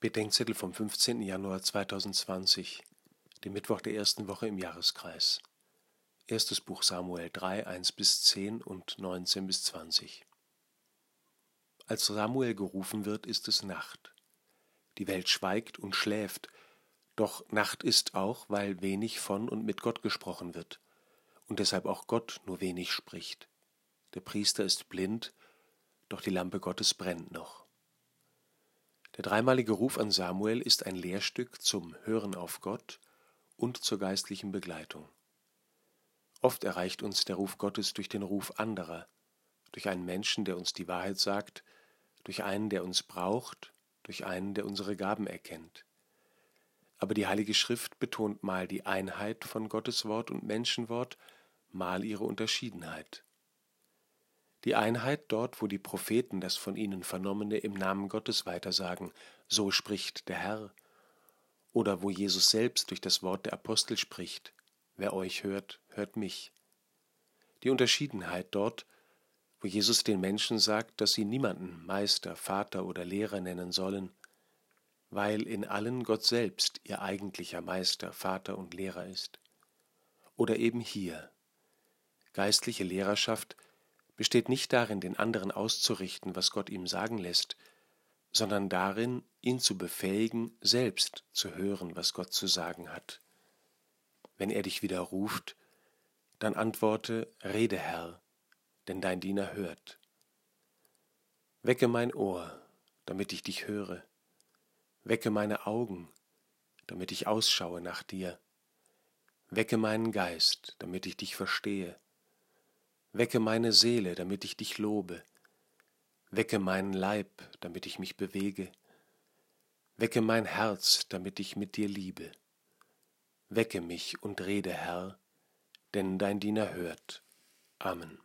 Bedenkzettel vom 15. Januar 2020, dem Mittwoch der ersten Woche im Jahreskreis. Erstes Buch Samuel 3, 1 bis 10 und 19 bis 20. Als Samuel gerufen wird, ist es Nacht. Die Welt schweigt und schläft, doch Nacht ist auch, weil wenig von und mit Gott gesprochen wird und deshalb auch Gott nur wenig spricht. Der Priester ist blind, doch die Lampe Gottes brennt noch. Der dreimalige Ruf an Samuel ist ein Lehrstück zum Hören auf Gott und zur geistlichen Begleitung. Oft erreicht uns der Ruf Gottes durch den Ruf anderer, durch einen Menschen, der uns die Wahrheit sagt, durch einen, der uns braucht, durch einen, der unsere Gaben erkennt. Aber die Heilige Schrift betont mal die Einheit von Gottes Wort und Menschenwort, mal ihre Unterschiedenheit. Die Einheit dort, wo die Propheten das von ihnen Vernommene im Namen Gottes weitersagen, so spricht der Herr, oder wo Jesus selbst durch das Wort der Apostel spricht, wer euch hört, hört mich. Die Unterschiedenheit dort, wo Jesus den Menschen sagt, dass sie niemanden Meister, Vater oder Lehrer nennen sollen, weil in allen Gott selbst ihr eigentlicher Meister, Vater und Lehrer ist. Oder eben hier. Geistliche Lehrerschaft besteht nicht darin, den anderen auszurichten, was Gott ihm sagen lässt, sondern darin, ihn zu befähigen, selbst zu hören, was Gott zu sagen hat. Wenn er dich wieder ruft, dann antworte, Rede, Herr, denn dein Diener hört. Wecke mein Ohr, damit ich dich höre. Wecke meine Augen, damit ich ausschaue nach dir. Wecke meinen Geist, damit ich dich verstehe. Wecke meine Seele, damit ich dich lobe. Wecke meinen Leib, damit ich mich bewege. Wecke mein Herz, damit ich mit dir liebe. Wecke mich und rede, Herr, denn dein Diener hört. Amen.